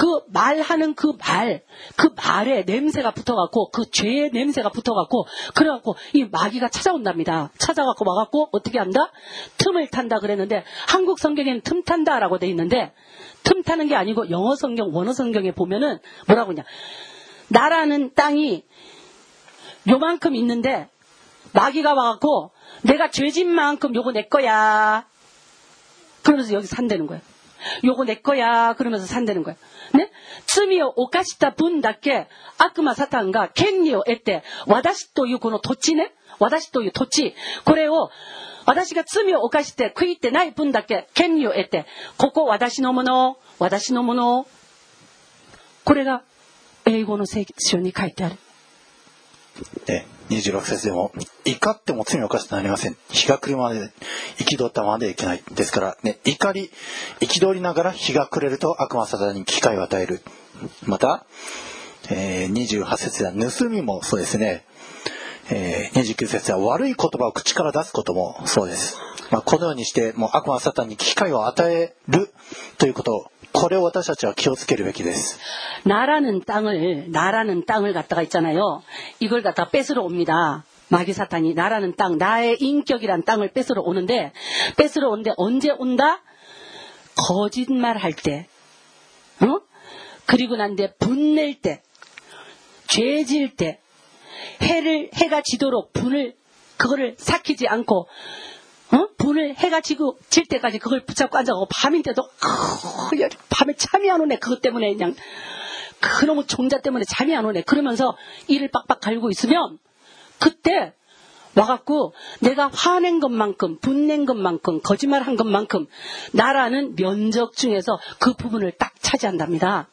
그 말하는 그 말, 그 말에 냄새가 붙어갖고, 그 죄의 냄새가 붙어갖고, 그래갖고, 이 마귀가 찾아온답니다. 찾아갖고 와갖고, 어떻게 한다? 틈을 탄다 그랬는데, 한국 성경에는 틈 탄다라고 돼 있는데, 틈 타는 게 아니고, 영어 성경, 원어 성경에 보면은, 뭐라고 하냐. 나라는 땅이 요만큼 있는데, 마귀가 와갖고, 내가 죄진 만큼 요거 내 거야. 그러면서 여기 산다는 거예요. 요거 내 거야. 그러면서 산다는 거예 요. 네? 罪を犯した分だけ悪魔サタンが権利を得て、私というこの土地ね、私という土地、これを私が罪を犯して悔いてない分だけ権利を得て、ここ私のもの、私のもの、これが英語の聖書に書いてある。26節でも、怒っても罪を犯してなりません。日が暮るまで、憤ったままでいけない。ですから、ね、怒り、憤りながら日が暮れると悪魔サタンに機会を与える。また、えー、28節では盗みもそうですね。えー、29節は悪い言葉を口から出すこともそうです。まあ、このようにして、もう悪魔サタンに機会を与えるということをこれを私たちは気をつけるべきです。나라는땅을나라는땅을갖다가있잖아요이걸갖다뺏으러옵니다 마귀 사탄이 나라는 땅, 나의 인격이란 땅을 뺏으러 오는데, 뺏으러 오는데 언제 온다? 거짓말 할 때, 어? 그리고 난데 분낼 때, 죄질 때, 해를, 해가 지도록 분을, 그거를 삭히지 않고, 어? 분을 해가 지고 질 때까지 그걸 붙잡고 앉아가고 밤인데도 어, 밤에 잠이 안 오네 그것 때문에 그냥 그놈의 종자 때문에 잠이 안 오네 그러면서 이를 빡빡 갈고 있으면 그때 와갖고 내가 화낸 것만큼 분낸 것만큼 거짓말한 것만큼 나라는 면적 중에서 그 부분을 딱 차지한답니다.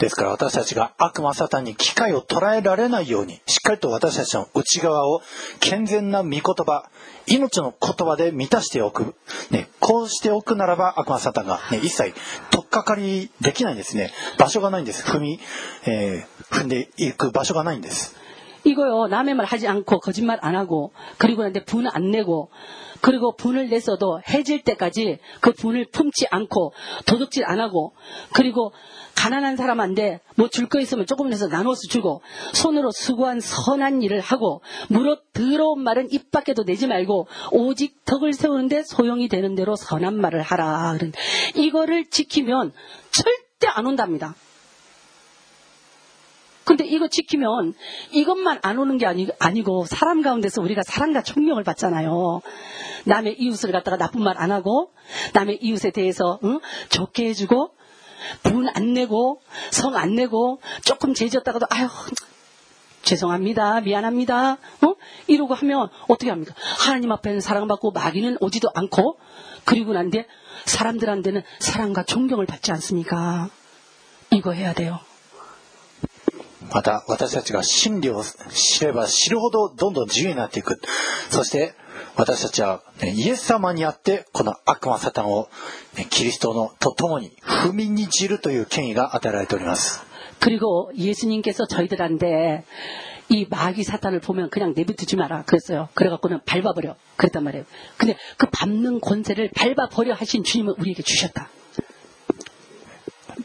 ですから私たちが悪魔サタンに機会を捉えられないようにしっかりと私たちの内側を健全な御言葉命の言葉で満たしておく、ね、こうしておくならば悪魔サタンが、ね、一切取っかかりできないんですね場所がないんです踏み、えー、踏んでいく場所がないんです 이거요, 남의 말 하지 않고, 거짓말 안 하고, 그리고 나한테 분 안 내고, 그리고 분을 내서도 해질 때까지 그 분을 품지 않고, 도둑질 안 하고, 그리고 가난한 사람한테 뭐 줄 거 있으면 조금 내서 나눠서 주고, 손으로 수고한 선한 일을 하고, 물어 더러운 말은 입 밖에도 내지 말고, 오직 덕을 세우는데 소용이 되는 대로 선한 말을 하라. 이거를 지키면 절대 안 온답니다. 근데 이거 지키면 이것만 안 오는 게 아니, 아니고 사람 가운데서 우리가 사랑과 존경을 받잖아요. 남의 이웃을 갖다가 나쁜 말 안 하고 남의 이웃에 대해서 응? 좋게 해주고 분 안 내고 성 안 내고 조금 죄졌다가도 아유 죄송합니다. 미안합니다. 어? 이러고 하면 어떻게 합니까? 하나님 앞에는 사랑받고 마귀는 오지도 않고 그리고 난데 사람들한테는 사랑과 존경을 받지 않습니까? 이거 해야 돼요. また私たちが真理を知れば知るほどどんどん自由になっていくそして 私たちは、ね、イエス様にあってこの悪魔サタンを、ね、キリストのと共に踏みにじるという権威が与えられております。그리고예수님께서저희들한테이마귀사탄을보면그냥내비두지마라그랬어요그래갖고는밟아버려그랬단말이에요근데그밟는권세를밟아버려하신주님을우리에게주셨다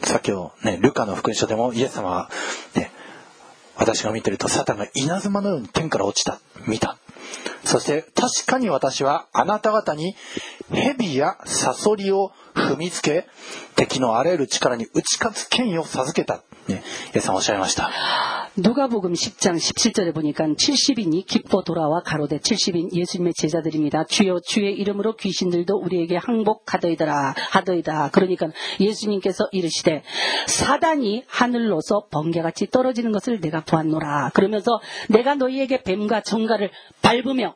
さっきのね、ルカの福音書でもイエス様は、ね、私が見てるとサタンが稲妻のように天から落ちた、見た。 そして確かに私はあなた方に蛇やサソリを 踏みつけ敵のあらゆる力に打ち勝つ権威を授けた。ね、예상おっしゃいました。 누가복음 10장 17절에 보니까 70인이 기뻐 돌아와 가로되 70인 예수님의 제자들입니다. 주여 주의 이름으로 귀신들도 우리에게 항복하더이더라 하더이다. 그러니까 예수님께서 이르시되 사단이 하늘로서 번개같이 떨어지는 것을 내가 보았노라. 그러면서 내가 너희에게 뱀과 정갈을 밟으며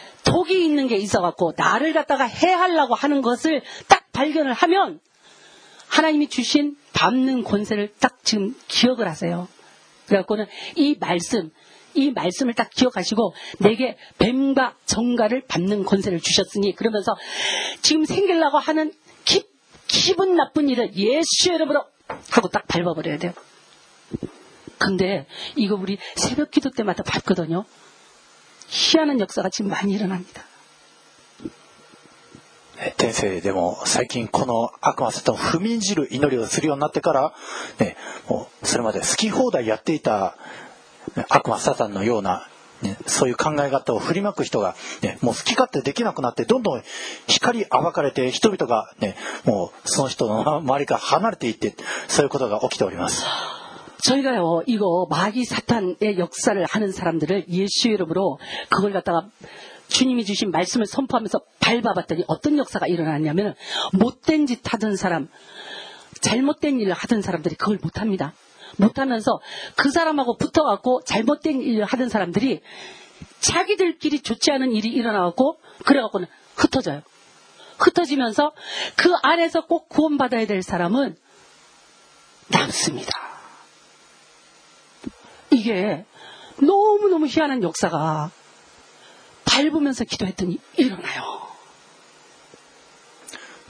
톡이 있는 게 있어갖고 나를 갖다가 해하려고 하는 것을 딱 발견을 하면 하나님이 주신 밟는 권세를 딱 지금 기억을 하세요. 그래갖고는 이 말씀, 이 말씀을 딱 기억하시고 내게 뱀과 정갈을 밟는 권세를 주셨으니 그러면서 지금 생기려고 하는 기, 기분 나쁜 일을 예수의 이름으로 하고 딱 밟아버려야 돼요. 근데 이거 우리 새벽 기도 때마다 밟거든요. 희한한 역사가 지금 많이 일어납니다. え天性でも最近この悪魔サタンを踏みにじる祈りをするようになってから、ね、もうそれまで好き放題やっていたね悪魔サタンのような、ね、そういう考え方を振りまく人が、ね、もう好き勝手できなくなってどんどん光暴かれて人々が、ね、もうその人の周りから離れていってそういうことが起きております。 저희가요, 이거 마귀 사탄의 역사를 하는 사람들을 예수 이름으로 그걸 갖다가 주님이 주신 말씀을 선포하면서 밟아봤더니 어떤 역사가 일어났냐면 못된 짓 하던 사람, 잘못된 일을 하던 사람들이 그걸 못합니다. 못하면서 그 사람하고 붙어갖고 잘못된 일을 하던 사람들이 자기들끼리 좋지 않은 일이 일어나갖고 그래갖고는 흩어져요. 흩어지면서 그 안에서 꼭 구원받아야 될 사람은 남습니다. 이게 너무너무 희한한 역사가 밟으면서 기도했더니 일어나요.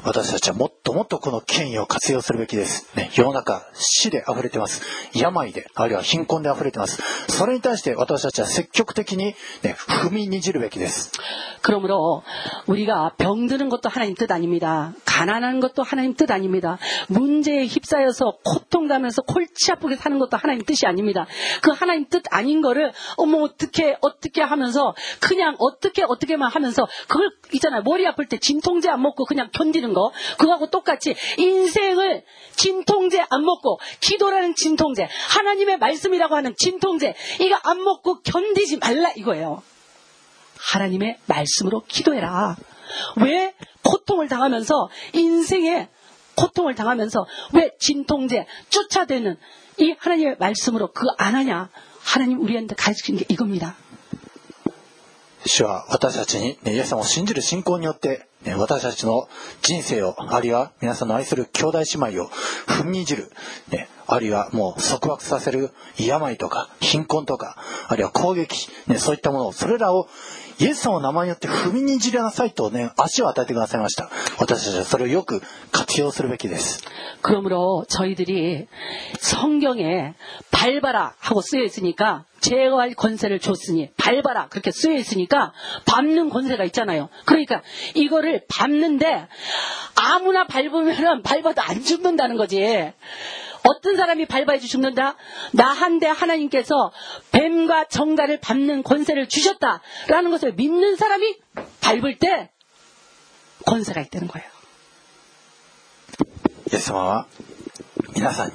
私たちはもっともっとこの権威を活用するべきです。ね、世の中、死で溢れてます。病で、あるいは貧困で溢れてます。それに対して私たちは積極的に、ね、踏みにじるべきです。 그러므로 우리가 병드는 것도 하나님 뜻 아닙니다. 가난한 것도 하나님 뜻 아닙니다. 문제에 휩싸여서 고통당하면서 골치 아프게 사는 것도 하나님 뜻이 아닙니다. 그 하나님 뜻 아닌 거를 어머 어떻게 어떻게 하면서 그냥 어떻게 어떻게만 하면서 그걸 있잖아요. 머리 아플 때 진통제 안 먹고 그냥 견디는 거 그거하고 똑같이 인생을 진통제 안 먹고 기도라는 진통제 하나님의 말씀이라고 하는 진통제 이거 안 먹고 견디지 말라 이거예요. 하나님의 말씀으로 기도해라. 왜 고통을 당하면서 인생에 고통을 당하면서 왜 진통제 쫓아대는 이 하나님의 말씀으로 그거 안 하냐? 하나님 우리한테 가르치는 게 이겁니다. 主は私たちに、ね、イエス様を信じる信仰によって、ね、 私たちの人生を、あるいは皆さんの愛する兄弟姉妹を踏みにじる、ね、あるいはもう束縛させる病とか貧困とか、あるいは攻撃、ね、そういったものを、それらをイエス様の名前によって踏みにじりなさいとね、足を与えてくださいました。私たちはそれをよく活用するべきです。 그러므로 저희들이 성경에 밟아라 하고 쓰여 있으니까 제어할 권세를 줬으니 밟아라 그렇게 쓰여 있으니까 밟는 권세가 있잖아요. 그러니까 이거를 밟는데 아무나 밟으면 밟아도 안 죽는다는 거지. 어떤 사람이 밟아야지 죽는다? 나한테 하나님께서 뱀과 정갈을 밟는 권세를 주셨다라는 것을 믿는 사람이 밟을 때 권세가 있다는 거예요. イエス様は皆さんに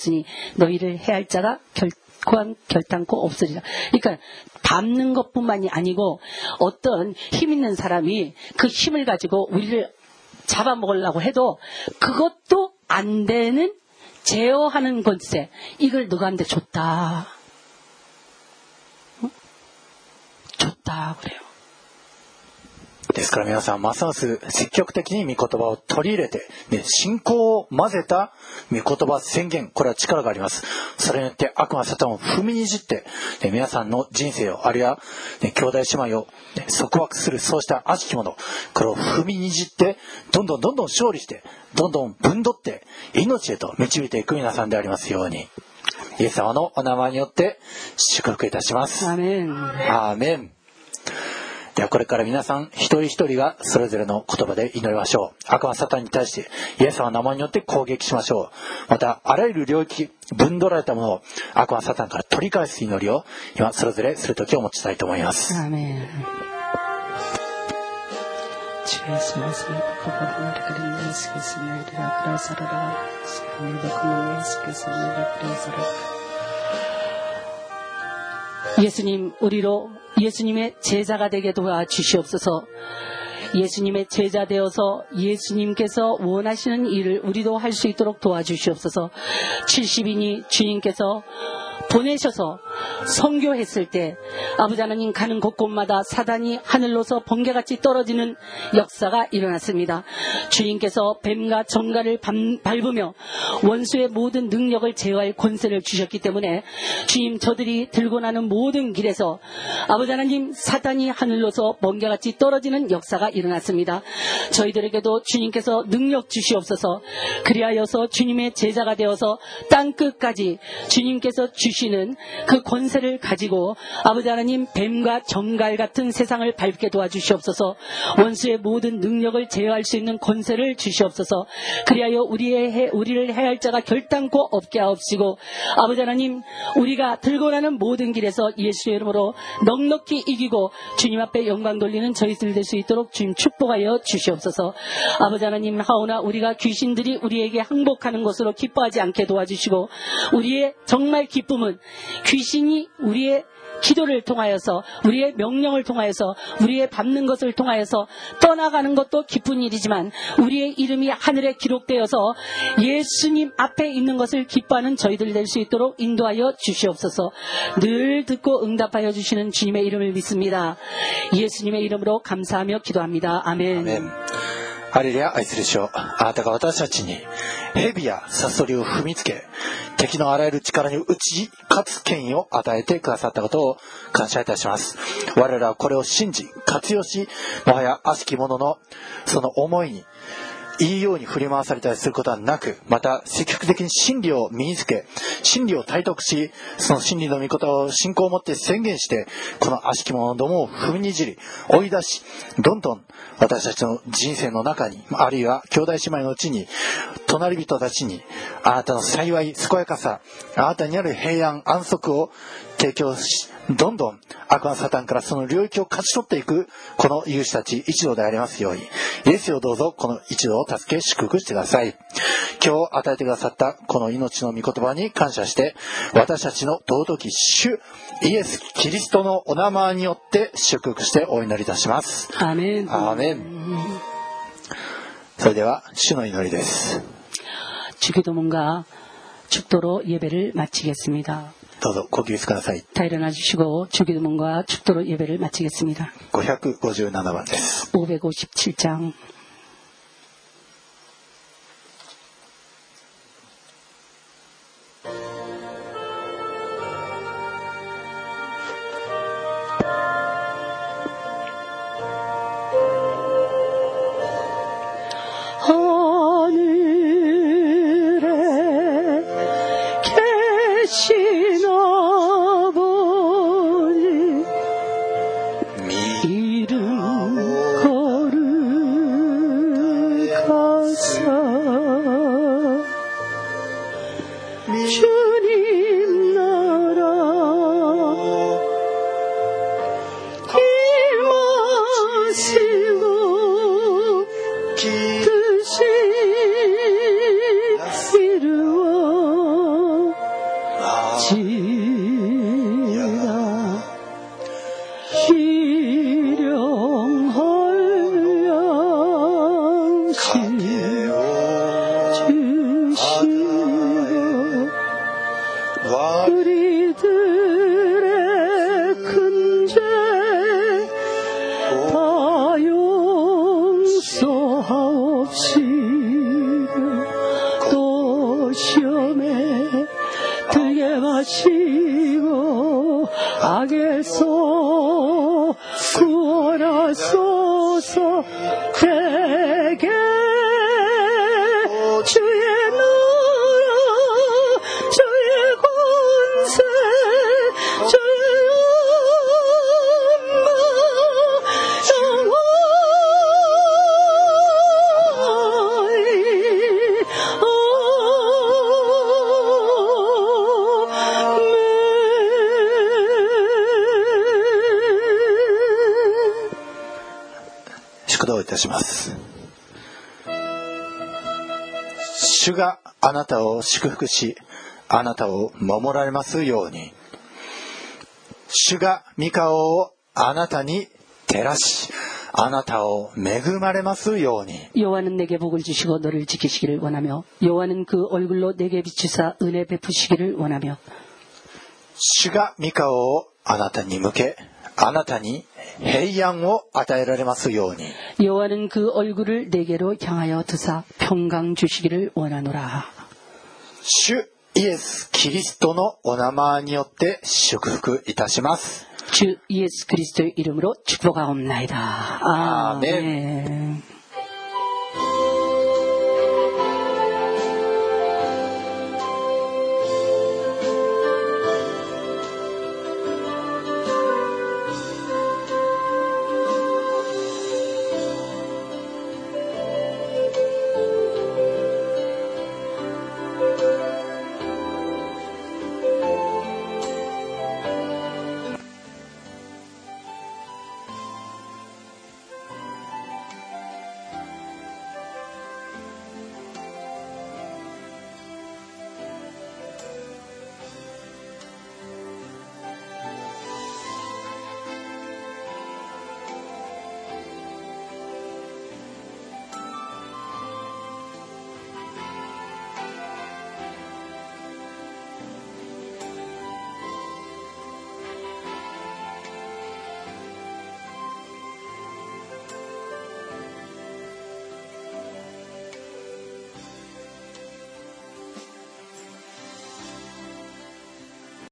너희를 해할 자가 결 결, 결단코 없으리라. 그러니까 밟는 것뿐만이 아니고 어떤 힘 있는 사람이 그 힘을 가지고 우리를 잡아먹으려고 해도 그것도 안 되는 제어하는 권세 이걸 누구한테 줬다. 어? 줬다 그래요. ですから皆さん、ますます積極的に御言葉を取り入れて、ね、信仰を混ぜた御言葉宣言、これは力があります。それによって悪魔サタンを踏みにじって、ね、皆さんの人生を、あるいは、ね、兄弟姉妹を、ね、束縛する、そうした悪しき者、これを踏みにじって、どんどんどんどん勝利して、どんどんぶんどって、命へと導いていく皆さんでありますように。イエス様のお名前によって祝福いたします。アーメン。アーメン。ではこれから皆さん一人一人がそれぞれの言葉で祈りましょう。悪魔サタンに対してイエス様の名前によって攻撃しましょう。またあらゆる領域、分取られたものを悪魔サタンから取り返す祈りを今それぞれする時を持ちたいと思います。アメン 예수님, 우리로 예수님의 제자가 되게 도와주시옵소서. 예수님의 제자 되어서 예수님께서 원하시는 일을 우리도 할 수 있도록 도와주시옵소서. 70인이 주님께서 보내셔서 성교했을 때 아버지 하나님 가는 곳곳마다 사단이 하늘로서 번개같이 떨어지는 역사가 일어났습니다. 주님께서 뱀과 정갈을 밟으며 원수의 모든 능력을 제어할 권세를 주셨기 때문에 주님 저들이 들고 나는 모든 길에서 아버지 하나님 사단이 하늘로서 번개같이 떨어지는 역사가 일어났습니다. 저희들에게도 주님께서 능력 주시옵소서 그리하여서 주님의 제자가 되어서 땅 끝까지 주님께서 주 시는 그 권세를 가지고 아버지 하나님 뱀과 정갈 같은 세상을 밟게 도와주시옵소서. 원수의 모든 능력을 제어할 수 있는 권세를 주시옵소서. 그리하여 우리의 해, 우리를 해할 자가 결단코 없게 하옵시고 아버지 하나님 우리가 들고 나는 모든 길에서 예수의 이름으로 넉넉히 이기고 주님 앞에 영광 돌리는 저희들 될 수 있도록 주님 축복하여 주시옵소서. 아버지 하나님 하오나 우리가 귀신들이 우리에게 항복하는 것으로 기뻐하지 않게 도와주시고 우리의 정말 기쁨 은 귀신이 우리의 기도를 통하여서 우리의 명령을 통하여서 우리의 밟는 것을 통하여서 떠나가는 것도 기쁜 일이지만 우리의 이름이 하늘에 기록되어서 예수님 앞에 있는 것을 기뻐하는 저희들 될 수 있도록 인도하여 주시옵소서. 늘 듣고 응답하여 주시는 주님의 이름을 믿습니다. 예수님의 이름으로 감사하며 기도합니다. 아멘. 아멘. ハレルヤ愛する主よあなたが私たちに 蛇やサソリを踏みつけ敵のあらゆる力に打ち勝つ権威を与えてくださったことを感謝いたします。我らはこれを信じ活用しもはや悪しき者のその思いにいいように振り回されたりすることはなく、また積極的に真理を身につけ、真理を体得し、その真理の御言葉を信仰を持って宣言して、この悪しき者どもを踏みにじり、追い出し、どんどん私たちの人生の中に、あるいは兄弟姉妹のうちに、隣人たちに、あなたの幸い、健やかさ、あなたにある平安、安息を提供し、どんどん悪魔サタンからその領域を勝ち取っていく、この勇士たち一同でありますように、イエスをどうぞこの一同を助け祝福してください。今日与えてくださったこの命の御言葉に感謝して、私たちの尊き主、イエス・キリストのお名前によって祝福してお祈りいたします。アメン。アメン。それでは、主の祈りです。주기도문과축도로예배를마치겠습니다 どうぞご起立ください。平らな주시고주기도문과축도로예배를마치겠습니다557番です。557장 あなたを祝福しあなたを守られますように主が御顔をあなたに照らしあなたを恵まれますように 여호와는 내게 복을 주시고 너를 지키시기를 원하며 여호와는 그 얼굴로 내게 비추사 은혜 베푸시기를 원하며 主が御顔をあなたに向けあなたに平安を与えられますように 여호와는 그 얼굴을 내게로 향하여 드사 평강 주시기를 원하노라 主イエス・キリストのお名前によって祝福いたします 주 예수 그리스도의 이름으로 축복하옵나이다. 아멘. 아멘.